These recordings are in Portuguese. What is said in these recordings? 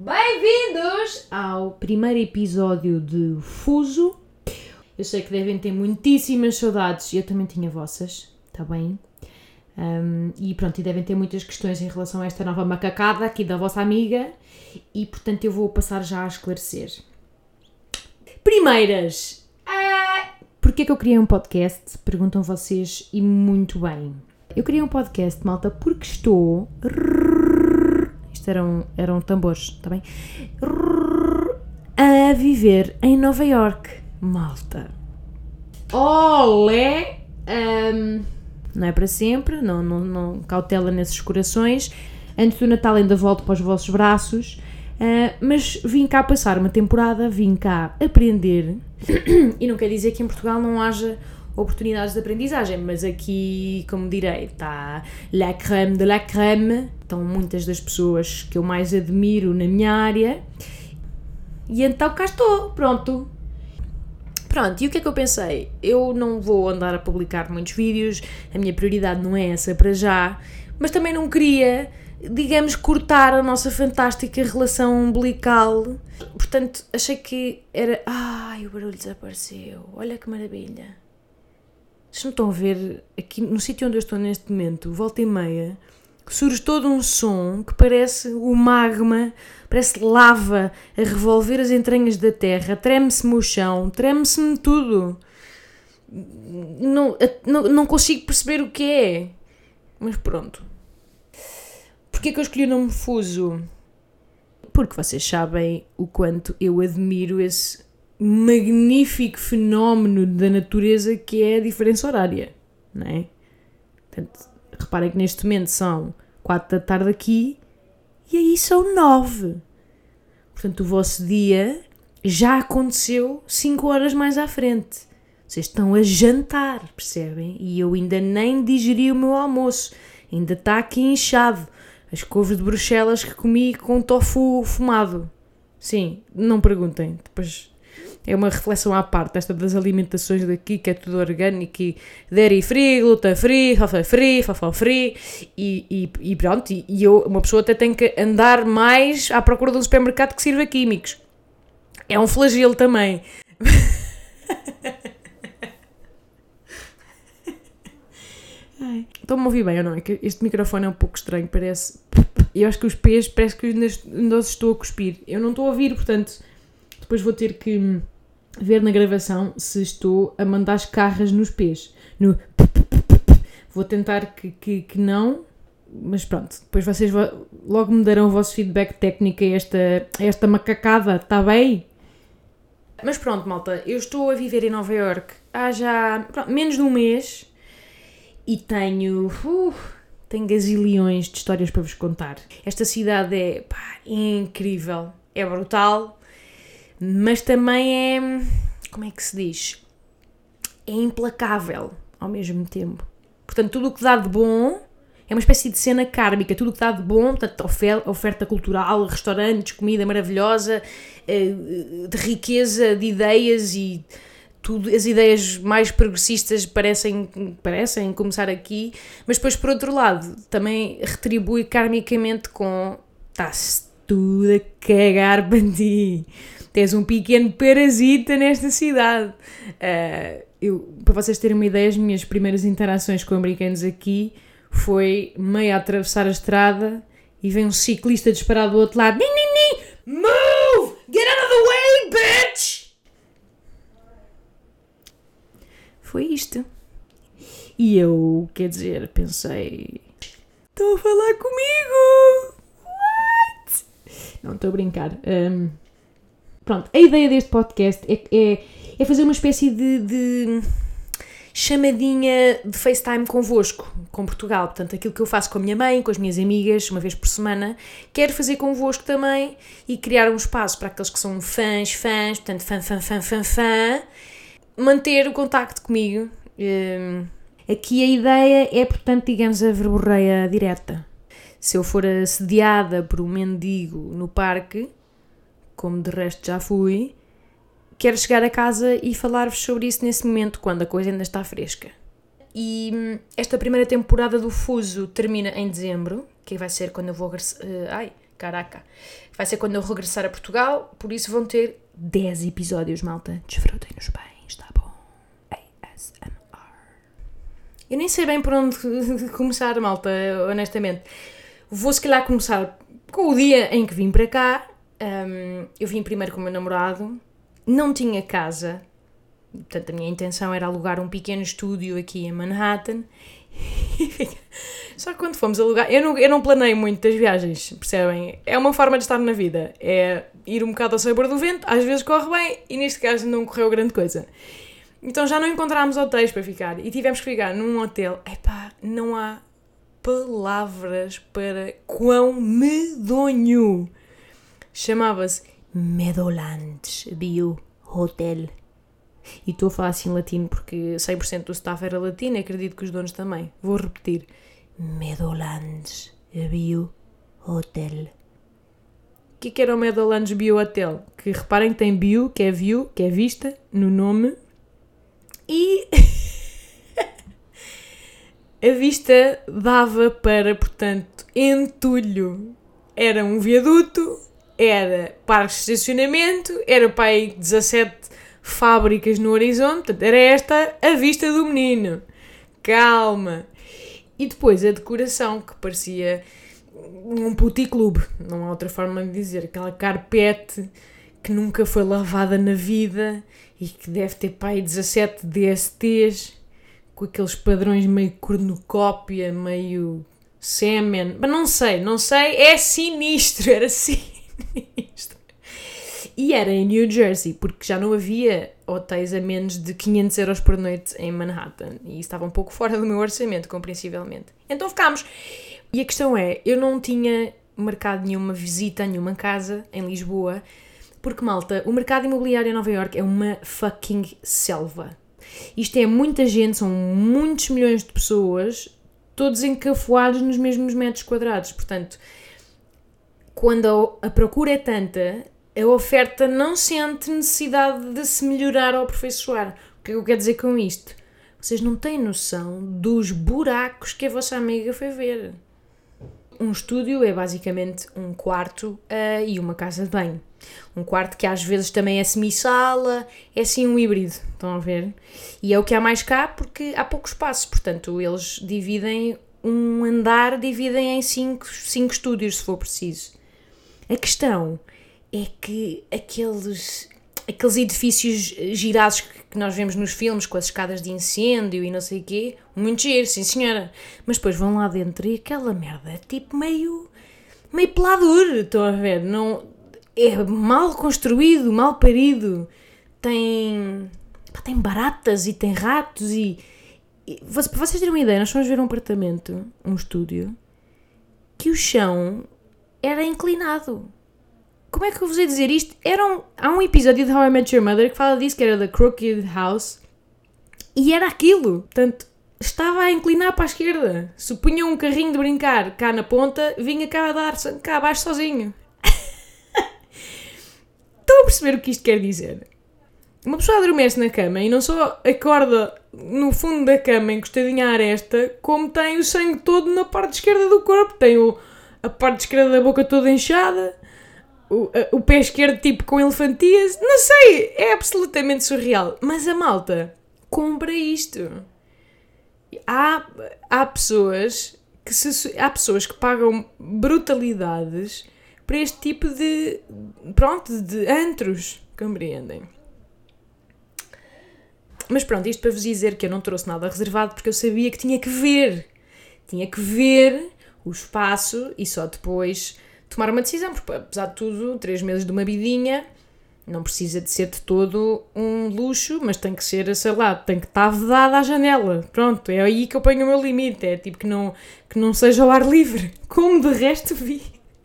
Bem-vindos ao primeiro episódio de Fuso. Eu sei que devem ter muitíssimas saudades, eu também tinha vossas, está bem? Um, e pronto, e devem ter muitas questões em relação a esta nova macacada aqui da vossa amiga, e portanto eu vou passar já a esclarecer. Primeiras, ah, Porquê que eu criei um podcast? Perguntam vocês e muito bem. Eu criei um podcast, malta, porque estou. Isto eram, eram tambores, está bem? A viver em Nova York, malta. Olé! Ahm, não é para sempre, não, não, não cautela nesses corações. Antes do Natal ainda volto para os vossos braços. Uh, mas vim cá passar uma temporada, vim cá aprender, e não quer dizer que em Portugal não haja oportunidades de aprendizagem, mas aqui, como direi, está la creme de la creme, estão muitas das pessoas que eu mais admiro na minha área, e então cá estou, pronto. Pronto, e o que é que eu pensei? Eu não vou andar a publicar muitos vídeos, a minha prioridade não é essa para já, mas também não queria digamos, cortar a nossa fantástica relação umbilical. Portanto, achei que era. Ai, o barulho desapareceu. Olha que maravilha. Vocês não estão a ver aqui no sítio onde eu estou neste momento, volta e meia, surge todo um som que parece o magma, parece lava a revolver as entranhas da terra, treme-se-me o chão, treme-se-me tudo. Não, não, não consigo perceber o que é. Mas pronto. Porquê que eu escolhi o nome Fuso? Porque vocês sabem o quanto eu admiro esse magnífico fenómeno da natureza que é a diferença horária, não é? Portanto, reparem que neste momento são 4 da tarde aqui e aí são 9. Portanto, o vosso dia já aconteceu 5 horas mais à frente. Vocês estão a jantar, percebem? E eu ainda nem digeri o meu almoço. Ainda está aqui inchado as couves de Bruxelas que comi com tofu fumado. Sim, não perguntem. Depois é uma reflexão à parte, esta das alimentações daqui, que é tudo orgânico e dairy free, gluten free, fafá free, fafá free e, e, e pronto. E, e, eu, uma pessoa até tem que andar mais à procura de um supermercado que sirva químicos. É um flagelo também. Estão-me a ouvir bem ou não? É que este microfone é um pouco estranho, parece. Eu acho que os pés parece que ainda os estou a cuspir. Eu não estou a ouvir, portanto, depois vou ter que ver na gravação se estou a mandar as carras nos pés. No. Vou tentar que, que, que não, mas pronto, depois vocês logo me darão o vosso feedback técnico a esta, a esta macacada, está bem? Mas pronto, malta, eu estou a viver em Nova York há já pronto, menos de um mês e tenho. Uh, tenho gazilhões de histórias para vos contar. Esta cidade é pá, incrível, é brutal, mas também é. Como é que se diz? É implacável ao mesmo tempo. Portanto, tudo o que dá de bom é uma espécie de cena kármica. Tudo o que dá de bom, portanto, oferta cultural, restaurantes, comida maravilhosa, eh, de riqueza de ideias e tudo, as ideias mais progressistas parecem, parecem começar aqui, mas depois, por outro lado, também retribui karmicamente com está-se tudo a cagar para ti. Tens um pequeno parasita nesta cidade. Uh, eu, para vocês terem uma ideia, as minhas primeiras interações com americanos aqui foi meio a atravessar a estrada e vem um ciclista disparado do outro lado. Nin, nin, nin! Move! Get out of the way, bitch! foi isto. E eu, quer dizer, pensei: estão a falar comigo! What? Não, estou a brincar. Um, pronto, a ideia deste podcast é, é, é fazer uma espécie de, de chamadinha de FaceTime convosco, com Portugal. Portanto, aquilo que eu faço com a minha mãe, com as minhas amigas, uma vez por semana, quero fazer convosco também e criar um espaço para aqueles que são fãs, fãs, portanto, fã, fã, fã, fã, fã, manter o contacto comigo. Hum, aqui a ideia é, portanto, digamos, a verborreia direta. Se eu for assediada por um mendigo no parque, como de resto já fui, quero chegar a casa e falar-vos sobre isso nesse momento, quando a coisa ainda está fresca. E hum, esta primeira temporada do Fuso termina em dezembro, que vai ser quando eu vou. Uh, ai, caraca! Vai ser quando eu regressar a Portugal, por isso vão ter 10 episódios, malta. Desfrutem-nos bem, está bom? ASMR. Eu nem sei bem por onde começar, malta, honestamente. Vou se calhar começar com o dia em que vim para cá. Um, eu vim primeiro com o meu namorado, não tinha casa, portanto a minha intenção era alugar um pequeno estúdio aqui em Manhattan. Só que quando fomos alugar, eu não, eu não planei muito das viagens, percebem? É uma forma de estar na vida, é ir um bocado ao sabor do vento, às vezes corre bem e neste caso não correu grande coisa. Então já não encontramos hotéis para ficar e tivemos que ficar num hotel. Epá, não há palavras para quão medonho. Chamava-se Meadowlands Bio Hotel. E estou a falar assim em latino porque 100% do staff era latino e acredito que os donos também. Vou repetir. Meadowlands Bio Hotel. O que, que era o Meadowlands Bio Hotel? Que reparem que tem bio, que é view, que é vista, no nome. E a vista dava para, portanto, entulho. Era um viaduto era parque de estacionamento, era para aí 17 fábricas no horizonte, era esta a vista do menino. Calma. E depois a decoração, que parecia um puticlube, não há outra forma de dizer, aquela carpete que nunca foi lavada na vida e que deve ter aí 17 DSTs, com aqueles padrões meio cornucópia, meio sêmen, mas não sei, não sei, é sinistro, era assim. isto. E era em New Jersey, porque já não havia hotéis a menos de 500 euros por noite em Manhattan. E estava um pouco fora do meu orçamento, compreensivelmente. Então ficámos. E a questão é, eu não tinha marcado nenhuma visita a nenhuma casa em Lisboa, porque, malta, o mercado imobiliário em Nova York é uma fucking selva. Isto é muita gente, são muitos milhões de pessoas, todos encafuados nos mesmos metros quadrados. Portanto, quando a procura é tanta, a oferta não sente necessidade de se melhorar ou aperfeiçoar. O que é que eu quero dizer com isto? Vocês não têm noção dos buracos que a vossa amiga foi ver. Um estúdio é basicamente um quarto uh, e uma casa de banho. Um quarto que às vezes também é semi-sala, é assim um híbrido, estão a ver? E é o que há mais cá porque há pouco espaço, portanto eles dividem um andar, dividem em cinco, cinco estúdios se for preciso. A questão é que aqueles, aqueles edifícios girados que nós vemos nos filmes com as escadas de incêndio e não sei o quê, muito giro, sim senhora. Mas depois vão lá dentro e aquela merda é tipo meio. meio pelador, estão a ver? Não, é mal construído, mal parido. Tem. tem baratas e tem ratos e. e para vocês terem uma ideia, nós fomos ver um apartamento, um estúdio, que o chão era inclinado. Como é que eu vos ia dizer isto? Era um, há um episódio de How I Met Your Mother que fala disso, que era da Crooked House, e era aquilo. Portanto, estava a inclinar para a esquerda. Se punha um carrinho de brincar cá na ponta, vinha cá a dar cá abaixo sozinho. Estão a perceber o que isto quer dizer? Uma pessoa adormece na cama e não só acorda no fundo da cama encostadinha à aresta, como tem o sangue todo na parte esquerda do corpo. Tem o, a parte esquerda da boca toda inchada, o, a, o pé esquerdo tipo com elefantias, não sei, é absolutamente surreal. Mas a malta compra isto. Há, há pessoas que se, há pessoas que pagam brutalidades para este tipo de pronto, de antros, compreendem? Mas pronto, isto para vos dizer que eu não trouxe nada reservado porque eu sabia que tinha que ver. Tinha que ver o espaço e só depois tomar uma decisão, porque apesar de tudo, três meses de uma vidinha Não precisa de ser de todo um luxo, mas tem que ser, sei lá, tem que estar vedada à janela. Pronto, é aí que eu ponho o meu limite. É tipo que não, que não seja ao ar livre. Como de resto vi.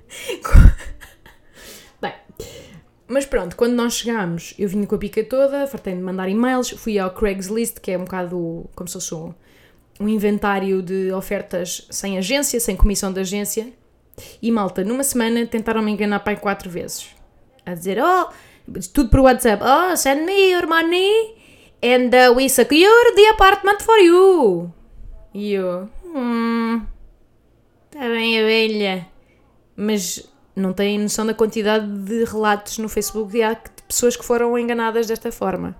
Bem, mas pronto, quando nós chegámos, eu vinha com a pica toda, fartei de mandar e-mails, fui ao Craigslist, que é um bocado como se fosse um, um inventário de ofertas sem agência, sem comissão de agência. E malta, numa semana tentaram me enganar pai quatro vezes. A dizer, oh, tudo por WhatsApp, oh, send me your money and uh, we secure the apartment for you. E eu, hum, está bem, abelha. Mas não têm noção da quantidade de relatos no Facebook de pessoas que foram enganadas desta forma.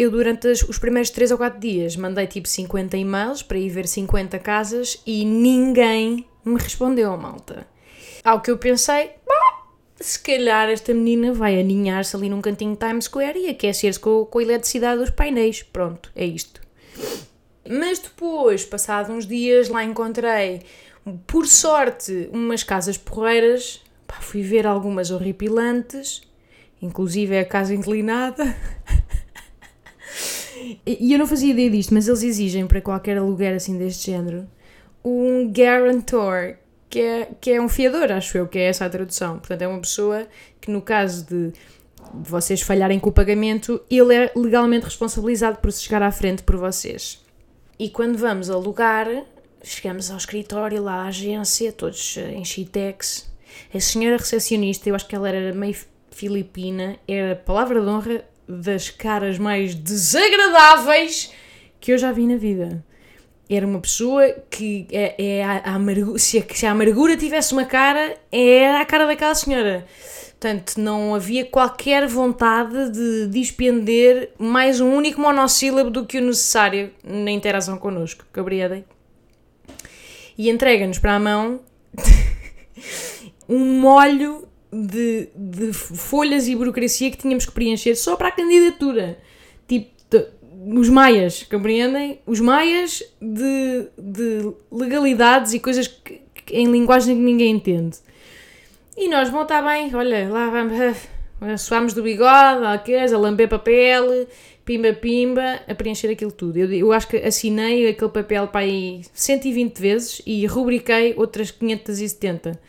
Eu, durante os primeiros 3 ou 4 dias, mandei tipo 50 e-mails para ir ver 50 casas e ninguém me respondeu, malta. Ao que eu pensei, se calhar esta menina vai aninhar-se ali num cantinho Times Square e aquecer-se com, com a eletricidade dos painéis. Pronto, é isto. Mas depois, passados uns dias, lá encontrei, por sorte, umas casas porreiras. Pá, fui ver algumas horripilantes, inclusive a casa inclinada. e eu não fazia ideia disto, mas eles exigem para qualquer aluguer assim deste género um guarantor, que é, que é um fiador, acho eu, que é essa a tradução. Portanto, é uma pessoa que, no caso de vocês falharem com o pagamento, ele é legalmente responsabilizado por se chegar à frente por vocês. E quando vamos alugar, chegamos ao escritório, lá à agência, todos em Chitex. A senhora recepcionista, eu acho que ela era meio filipina, era palavra de honra das caras mais desagradáveis que eu já vi na vida era uma pessoa que é, é a, a amargura, se, a, se a amargura tivesse uma cara, era a cara daquela senhora. Portanto, não havia qualquer vontade de despender mais um único monossílabo do que o necessário na interação connosco. Gabriela. E entrega-nos para a mão um molho de, de folhas e burocracia que tínhamos que preencher só para a candidatura. Tipo, os maias, compreendem? Os maias de, de legalidades e coisas que, que, em linguagem que ninguém entende. E nós, bom, está bem, olha, lá vamos, uh, suamos do bigode, a lamber papel, pimba pimba, a preencher aquilo tudo. Eu, eu acho que assinei aquele papel para aí 120 vezes e rubriquei outras 570.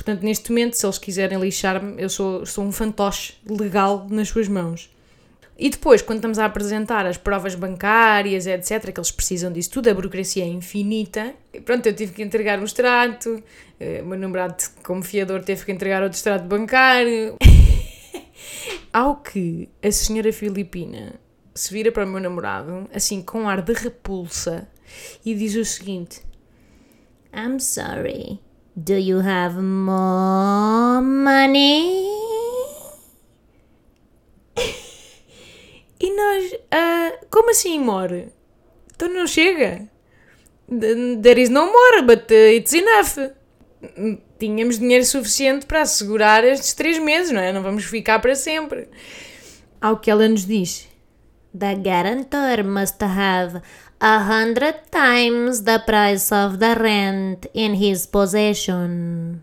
Portanto, neste momento, se eles quiserem lixar-me, eu sou, sou um fantoche legal nas suas mãos. E depois, quando estamos a apresentar as provas bancárias, etc., que eles precisam disso tudo, a burocracia é infinita. E pronto, eu tive que entregar um extrato, eh, o meu namorado, como fiador, teve que entregar outro extrato bancário. Ao que a senhora Filipina se vira para o meu namorado, assim, com um ar de repulsa, e diz o seguinte: I'm sorry, do you have more money? E nós, uh, como assim more? Então não chega. There is no more, but uh, it's enough. Tínhamos dinheiro suficiente para assegurar estes três meses, não é? Não vamos ficar para sempre. Ao que ela nos diz: The guarantor must have a hundred times the price of the rent in his possession.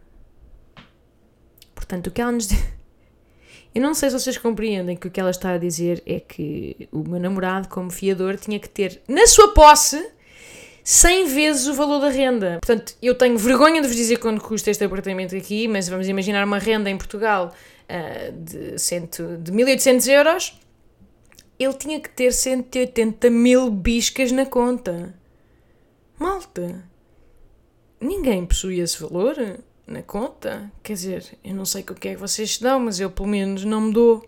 Portanto, o que ela nos diz. Eu não sei se vocês compreendem que o que ela está a dizer é que o meu namorado, como fiador, tinha que ter na sua posse 100 vezes o valor da renda. Portanto, eu tenho vergonha de vos dizer quanto custa este apartamento aqui, mas vamos imaginar uma renda em Portugal uh, de, cento, de 1800 euros. Ele tinha que ter 180 mil biscas na conta. Malta, ninguém possui esse valor na conta. Quer dizer, eu não sei o que é que vocês se dão, mas eu pelo menos não me dou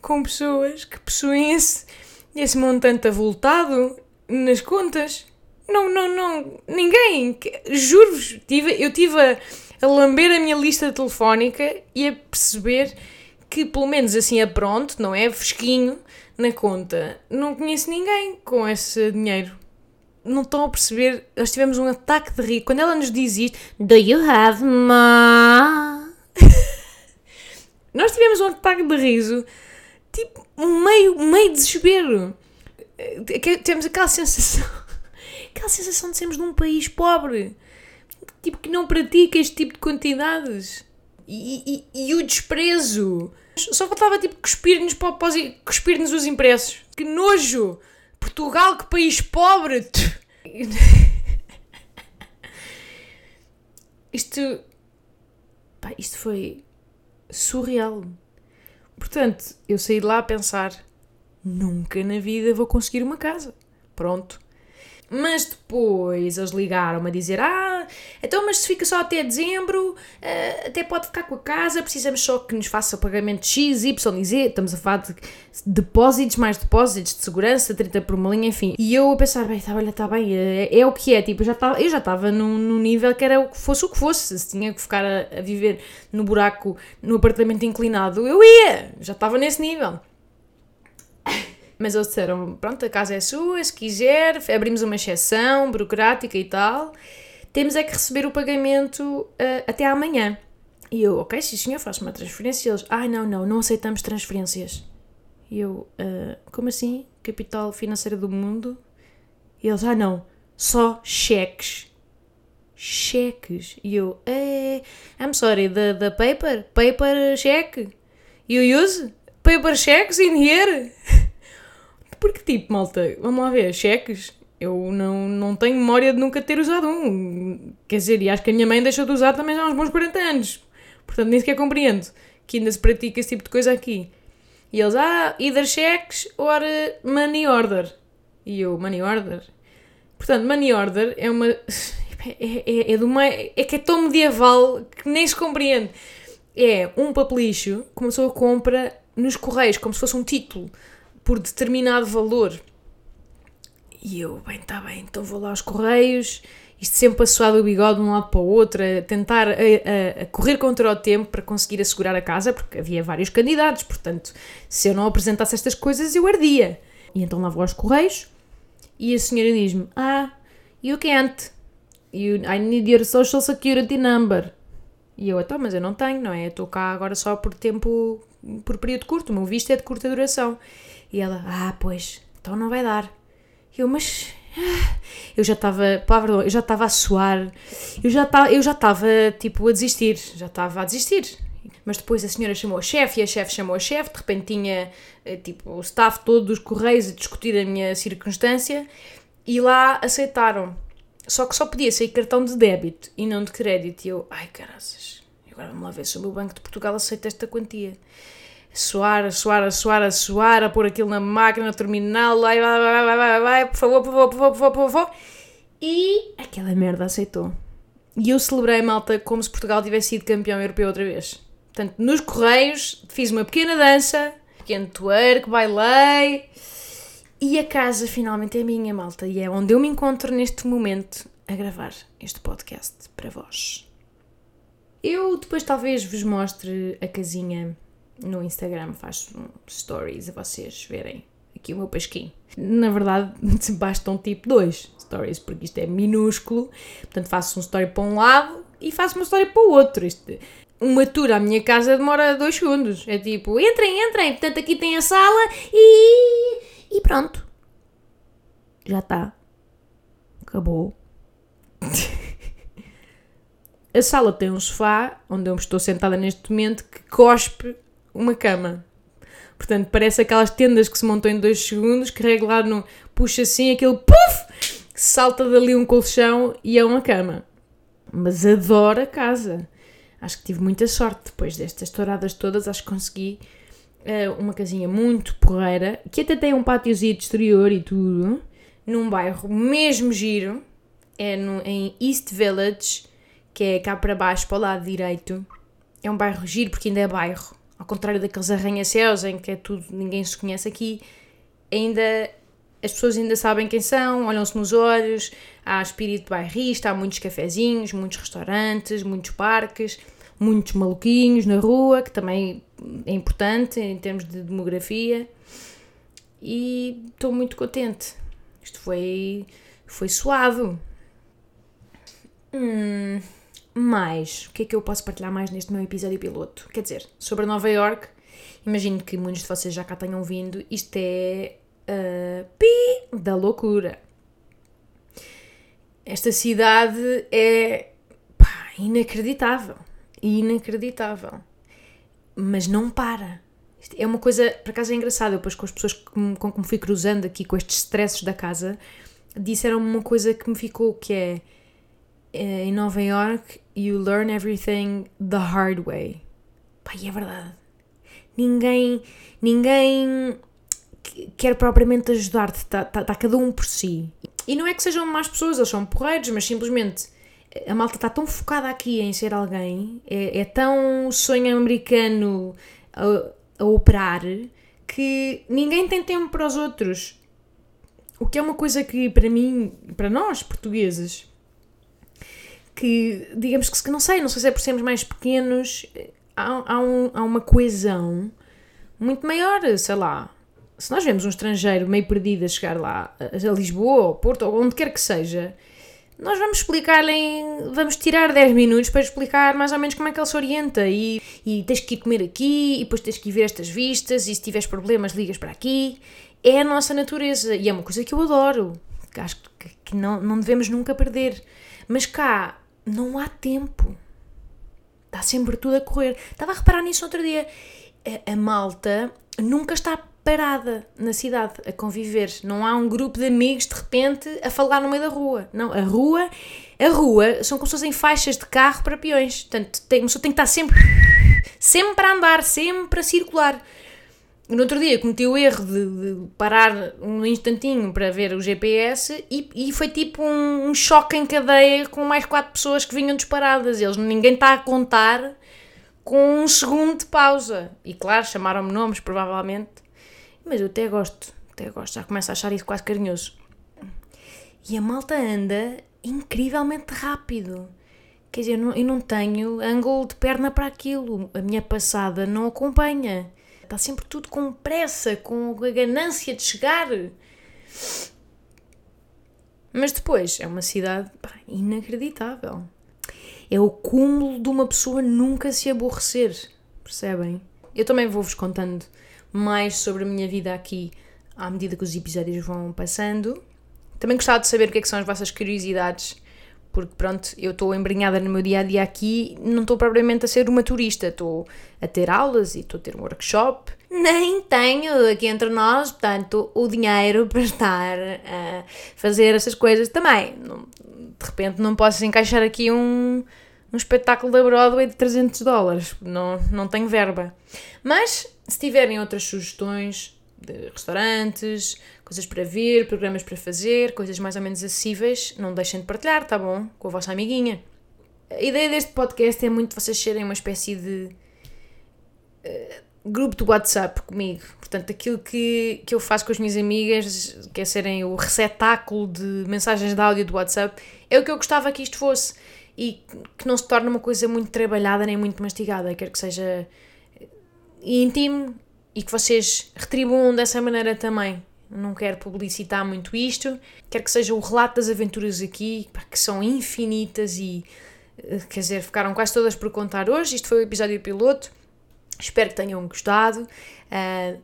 com pessoas que possuem esse, esse montante avultado nas contas. Não, não, não. Ninguém. Juro-vos. Tive, eu tive a, a lamber a minha lista telefónica e a perceber que, pelo menos assim a pronto, não é? Fresquinho na conta. Não conheço ninguém com esse dinheiro não estão a perceber. Nós tivemos um ataque de rir. Quando ela nos diz isto, Do you have ma? Nós tivemos um ataque de riso, tipo, meio, meio desespero. Temos aquela sensação, aquela sensação de sermos num país pobre, tipo, que não pratica este tipo de quantidades. E, e, e o desprezo Só faltava tipo cuspir-nos cuspir os impressos. Que nojo! Portugal, que país pobre! isto. Pá, isto foi surreal. Portanto, eu saí de lá a pensar: nunca na vida vou conseguir uma casa. Pronto. Mas depois eles ligaram-me a dizer: Ah, então, mas se fica só até dezembro, uh, até pode ficar com a casa, precisamos só que nos faça pagamento X, Y e Z. Estamos a falar de depósitos, mais depósitos de segurança, 30 por uma linha, enfim. E eu a pensar: bem, tá, olha, está bem, é, é, o que é. Tipo, eu já eu já estava num, num, nível que era o que fosse o que fosse. Se tinha que ficar a, a viver no buraco, no apartamento inclinado, eu ia, já estava nesse nível. Mas eles disseram: pronto, a casa é sua, se quiser, abrimos uma exceção burocrática e tal. Temos é que receber o pagamento uh, até amanhã. E eu, ok, sim senhor, faço uma transferência. E eles, ai ah, não, não, não aceitamos transferências. E eu, uh, como assim? Capital financeira do mundo? E eles, ah não, só cheques. Cheques. E eu, eh, I'm sorry, the, the paper? Paper cheque? You use paper checks in here? Porque, tipo, malta, vamos lá ver, cheques. Eu não, não tenho memória de nunca ter usado um. Quer dizer, e acho que a minha mãe deixou de usar também já há uns bons 40 anos. Portanto, nem sequer compreendo que ainda se pratica esse tipo de coisa aqui. E eles, ah, either cheques or money order. E eu, money order? Portanto, money order é uma. É, é, é, de uma, é que é tão medieval que nem se compreende. É um papelicho que uma pessoa compra nos correios, como se fosse um título por determinado valor. E eu, bem, está bem, então vou lá aos correios, isto sempre a suar do bigode de um lado para o outro, a tentar a, a, a, correr contra o tempo para conseguir assegurar a casa, porque havia vários candidatos, portanto, se eu não apresentasse estas coisas, eu ardia. E então lá vou aos correios e a senhora diz-me: Ah, you can't. You, I need your social security number. E eu, então, mas eu não tenho, não é? Estou cá agora só por tempo, por período curto, o meu visto é de curta duração. E ela, ah, pois, então não vai dar. Eu, mas. Ah, eu já estava, pá, eu já estava a suar, eu já estava, eu já estava tipo a desistir, já estava a desistir. Mas depois a senhora chamou a chefe e a chefe chamou a chefe, de repente tinha eh, tipo o staff todo dos correios a discutir a minha circunstância e lá aceitaram. Só que só podia sair cartão de débito e não de crédito. E eu, ai caraças, agora vamos lá ver se o meu Banco de Portugal aceita esta quantia suar, a suar, a suar, a suar, a pôr aquilo na máquina, no terminal, vai, vai, vai, vai, vai, vai, por favor, por favor, por favor, por favor, por favor. E aquela merda aceitou. E eu celebrei, malta, como se Portugal tivesse sido campeão europeu outra vez. Portanto, nos Correios, fiz uma pequena dança, pequeno twerk, bailei. E a casa finalmente é minha, malta. E é onde eu me encontro neste momento a gravar este podcast para vós. Eu depois talvez vos mostre a casinha no Instagram faço stories a vocês verem aqui o meu pasquim. Na verdade, bastam tipo dois stories, porque isto é minúsculo, portanto faço um story para um lado e faço uma story para o outro. Isto, uma tour à minha casa demora dois segundos. É tipo, entrem, entrem, portanto aqui tem a sala e. e pronto. Já está. Acabou. a sala tem um sofá, onde eu estou sentada neste momento, que cospe uma cama. Portanto, parece aquelas tendas que se montam em dois segundos, carrega lá no. puxa assim, aquele puff! Salta dali um colchão e é uma cama. Mas adoro a casa. Acho que tive muita sorte depois destas touradas todas. Acho que consegui uh, uma casinha muito porreira, que até tem um pátiozinho exterior e tudo, num bairro mesmo giro. É no, em East Village, que é cá para baixo, para o lado direito. É um bairro giro porque ainda é bairro ao contrário daqueles arranha-céus em que é tudo, ninguém se conhece aqui, ainda as pessoas ainda sabem quem são, olham-se nos olhos, há espírito bairrista, há muitos cafezinhos, muitos restaurantes, muitos parques, muitos maluquinhos na rua, que também é importante em termos de demografia. E estou muito contente. Isto foi, foi suado. Hum. Mas, o que é que eu posso partilhar mais neste meu episódio piloto? Quer dizer, sobre Nova York, imagino que muitos de vocês já cá tenham vindo, isto é uh, pi da loucura. Esta cidade é pá, inacreditável. Inacreditável. Mas não para. É uma coisa, por acaso é engraçado, depois com as pessoas com, com que me fui cruzando aqui, com estes stresses da casa, disseram-me uma coisa que me ficou, que é em Nova York, you learn everything the hard way. E é verdade. Ninguém, ninguém quer propriamente ajudar-te, está tá, tá cada um por si. E não é que sejam más pessoas, eles são porreiros, mas simplesmente a malta está tão focada aqui em ser alguém, é, é tão sonho americano a, a operar, que ninguém tem tempo para os outros. O que é uma coisa que, para mim, para nós portugueses, que digamos que não sei, não sei se é por sermos mais pequenos, há, há, um, há uma coesão muito maior, sei lá. Se nós vemos um estrangeiro meio perdido a chegar lá, a Lisboa, ou Porto, ou onde quer que seja, nós vamos explicar-lhe, vamos tirar 10 minutos para explicar mais ou menos como é que ele se orienta e, e tens que ir comer aqui e depois tens que ir ver estas vistas e se tiveres problemas ligas para aqui. É a nossa natureza e é uma coisa que eu adoro, que acho que, que não, não devemos nunca perder. Mas cá não há tempo. Está sempre tudo a correr. Estava a reparar nisso outro dia. A, a malta nunca está parada na cidade a conviver. Não há um grupo de amigos de repente a falar no meio da rua. Não, a rua, a rua são como se fossem faixas de carro para peões. Portanto, tem, uma pessoa tem que estar sempre, sempre a andar, sempre a circular. No outro dia cometi o erro de, de parar um instantinho para ver o GPS e, e foi tipo um, um, choque em cadeia com mais quatro pessoas que vinham disparadas. Eles, ninguém está a contar com um segundo de pausa. E claro, chamaram-me nomes, provavelmente. Mas eu até gosto, até gosto, já começo a achar isso quase carinhoso. E a malta anda incrivelmente rápido. Quer dizer, eu não, eu não tenho ângulo de perna para aquilo. A minha passada não acompanha. Está sempre tudo com pressa, com a ganância de chegar. Mas depois é uma cidade pá, inacreditável. É o cúmulo de uma pessoa nunca se aborrecer. Percebem? Eu também vou-vos contando mais sobre a minha vida aqui à medida que os episódios vão passando. Também gostava de saber o que, é que são as vossas curiosidades, porque pronto, eu estou embrenhada no meu dia a dia aqui, não estou propriamente a ser uma turista, estou a ter aulas e estou a ter um workshop. Nem tenho aqui entre nós, portanto, o dinheiro para estar a fazer essas coisas também. De repente não posso encaixar aqui um, um espetáculo da Broadway de 300 dólares, não, não tenho verba. Mas se tiverem outras sugestões de restaurantes, coisas para ver, programas para fazer, coisas mais ou menos acessíveis, não deixem de partilhar, tá bom? Com a vossa amiguinha. A ideia deste podcast é muito vocês serem uma espécie de uh, grupo de WhatsApp comigo. Portanto, aquilo que, que eu faço com as minhas amigas, que é serem o receptáculo de mensagens de áudio do WhatsApp, é o que eu gostava que isto fosse. E que não se torne uma coisa muito trabalhada nem muito mastigada. Quero que seja íntimo e que vocês retribuam dessa maneira também. Não quero publicitar muito isto, quero que seja o relato das aventuras aqui, que são infinitas e, eh, quer dizer, ficaram quase todas por contar hoje. Isto foi o episódio piloto, espero que tenham gostado. Uh,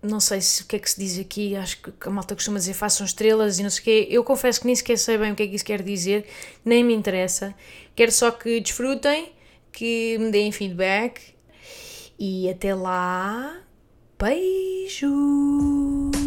não sei se o que é que se diz aqui, acho que a malta costuma dizer façam estrelas e não sei o quê. Eu confesso que nem sequer sei bem o que é que isso quer dizer, nem me interessa. Quero só que desfrutem, que me deem feedback e até lá, Bijou.